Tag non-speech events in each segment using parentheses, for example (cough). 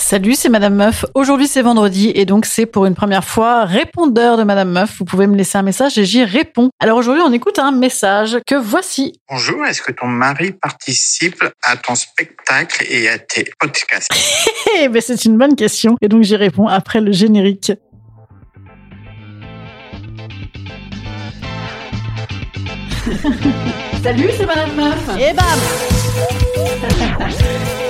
Salut, c'est Madame Meuf. Aujourd'hui, c'est vendredi et donc c'est pour une première fois répondeur de Madame Meuf. Vous pouvez me laisser un message et j'y réponds. Alors aujourd'hui, on écoute un message que voici. Bonjour, est-ce que ton mari participe à ton spectacle et à tes podcasts? (laughs) Eh ben, c'est une bonne question et donc j'y réponds après le générique. (laughs) Salut, c'est Madame Meuf. Et bam (laughs)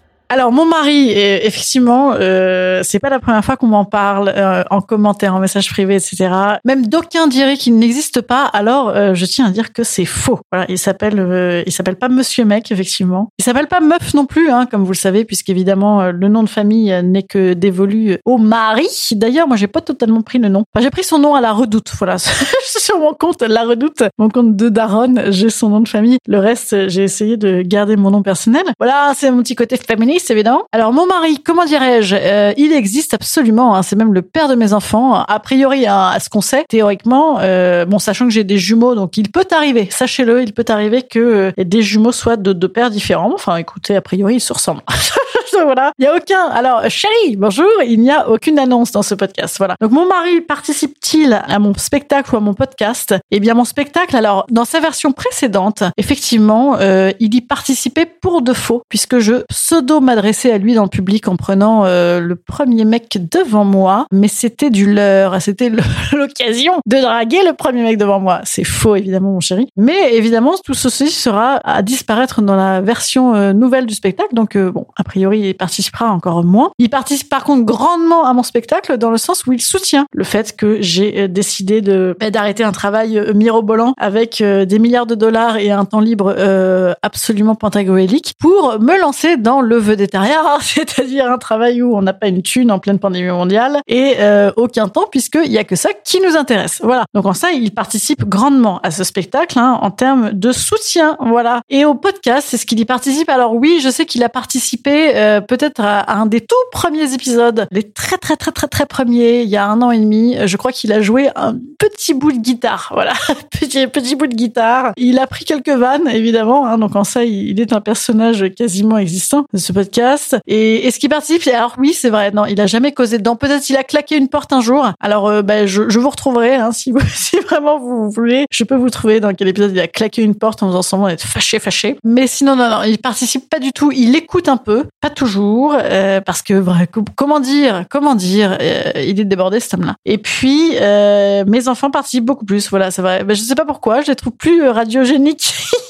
Alors mon mari, euh, effectivement, euh, c'est pas la première fois qu'on m'en parle euh, en commentaire, en message privé, etc. Même d'aucuns diraient qu'il n'existe pas. Alors euh, je tiens à dire que c'est faux. Voilà, il s'appelle, euh, il s'appelle pas Monsieur Mec, effectivement. Il s'appelle pas Meuf non plus, hein, comme vous le savez, puisqu'évidemment euh, le nom de famille n'est que dévolu au mari. D'ailleurs, moi j'ai pas totalement pris le nom. Enfin, j'ai pris son nom à la Redoute. Voilà, (laughs) sur mon compte la Redoute, mon compte de Daron, j'ai son nom de famille. Le reste, j'ai essayé de garder mon nom personnel. Voilà, c'est mon petit côté féministe évidemment. Alors mon mari, comment dirais-je, euh, il existe absolument. hein, c'est même le père de mes enfants. A priori, hein, à ce qu'on sait, théoriquement, euh, bon, sachant que j'ai des jumeaux, donc il peut arriver. Sachez-le, il peut arriver que euh, des jumeaux soient de deux pères différents. Enfin, écoutez, a priori, ils se ressemblent. (laughs) voilà. Il y a aucun. Alors, chérie, bonjour. Il n'y a aucune annonce dans ce podcast. Voilà. Donc, mon mari participe-t-il à mon spectacle ou à mon podcast? Eh bien, mon spectacle, alors, dans sa version précédente, effectivement, euh, il y participait pour de faux, puisque je pseudo m'adressais à lui dans le public en prenant euh, le premier mec devant moi, mais c'était du leurre. C'était (laughs) l'occasion de draguer le premier mec devant moi. C'est faux, évidemment, mon chéri. Mais évidemment, tout ceci sera à disparaître dans la version euh, nouvelle du spectacle. Donc, euh, bon, a priori, il participera encore moins. Il participe par contre grandement à mon spectacle dans le sens où il soutient le fait que j'ai euh, décidé de bah, d'arrêter un travail euh, mirobolant avec euh, des milliards de dollars et un temps libre euh, absolument pentagoélique pour me lancer dans le vedettariat, (laughs) c'est-à-dire un travail où on n'a pas une thune en pleine pandémie mondiale et euh, aucun temps puisqu'il y a que ça qui nous intéresse. Voilà. Donc en ça, il participe grandement à ce spectacle hein, en termes de soutien. Voilà. Et au podcast, c'est ce qu'il y participe. Alors oui, je sais qu'il a participé euh, peut-être à, un des tout premiers épisodes, les très très très très très premiers, il y a un an et demi. Je crois qu'il a joué un petit bout de guitare. (laughs) Voilà, petit petit bout de guitare. Il a pris quelques vannes évidemment. Hein, donc en ça, il, est un personnage quasiment existant de ce podcast. Et est-ce qu'il participe Alors oui, c'est vrai. Non, il a jamais causé dedans. Peut-être il a claqué une porte un jour. Alors euh, ben, je, vous retrouverai hein, si vous, (laughs) si vraiment vous voulez. Je peux vous trouver dans quel épisode il a claqué une porte en faisant semblant d'être fâché, fâché. Mais sinon, non, non, il participe pas du tout. Il écoute un peu, pas toujours, euh, parce que comment dire, comment dire, euh, il est débordé cet homme-là. Et puis euh, mes enfants participent beaucoup plus. Voilà, c'est vrai. Ben, je sais pas pourquoi, je les trouve plus radiogéniques. (laughs)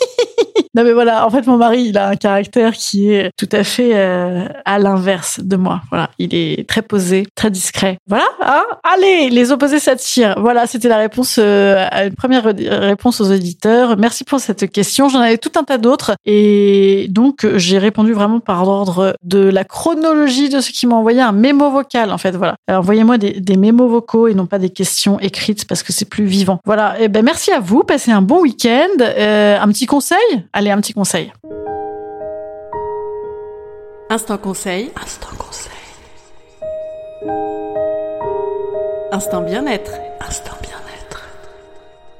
Non mais voilà, en fait mon mari, il a un caractère qui est tout à fait euh, à l'inverse de moi. Voilà, il est très posé, très discret. Voilà, hein Allez, les opposés s'attirent. Voilà, c'était la réponse euh, à une première ré- réponse aux auditeurs. Merci pour cette question. J'en avais tout un tas d'autres et donc euh, j'ai répondu vraiment par ordre de la chronologie de ce qui m'a envoyé un mémo vocal en fait. Voilà, Alors, envoyez-moi des, des mémos vocaux et non pas des questions écrites parce que c'est plus vivant. Voilà, et ben merci à vous. Passez un bon week-end. Euh, un petit conseil? Allez, un petit conseil. Instant conseil. Instant conseil. Instant bien-être. Instant bien-être.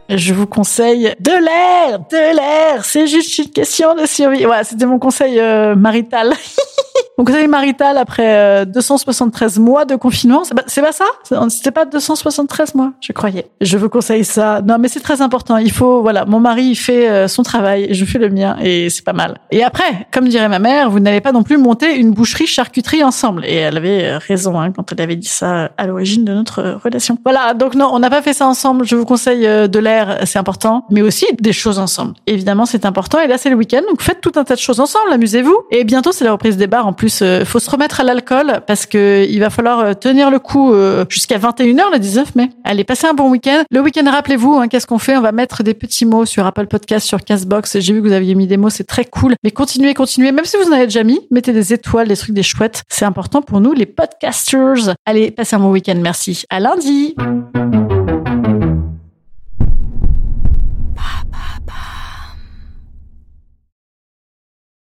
Je vous conseille de l'air, de l'air. C'est juste une question de survie. Voilà, c'était mon conseil euh, marital. (laughs) Mon conseil marital après 273 euh, mois de confinement, c'est pas, ça? C'était pas 273 mois, je croyais. Je vous conseille ça. Non, mais c'est très important. Il faut, voilà, mon mari il fait euh, son travail, je fais le mien, et c'est pas mal. Et après, comme dirait ma mère, vous n'allez pas non plus monter une boucherie charcuterie ensemble. Et elle avait raison hein, quand elle avait dit ça à l'origine de notre relation. Voilà, donc non, on n'a pas fait ça ensemble. Je vous conseille euh, de l'air, c'est important, mais aussi des choses ensemble. Évidemment, c'est important. Et là, c'est le week-end, donc faites tout un tas de choses ensemble, amusez-vous. Et bientôt, c'est la reprise des bars. En plus, euh, faut se remettre à l'alcool parce que il va falloir euh, tenir le coup jusqu'à 21h le 19 mai. Allez, passez un bon week-end. Le week-end, rappelez-vous, hein, qu'est-ce qu'on fait? On va mettre des petits mots sur Apple Podcast, sur Castbox. J'ai vu que vous aviez mis des mots, c'est très cool. Mais continuez, continuez. Même si vous en avez déjà mis, mettez des étoiles, des trucs, des chouettes. C'est important pour nous, les podcasters. Allez, passez un bon week-end. Merci. À lundi.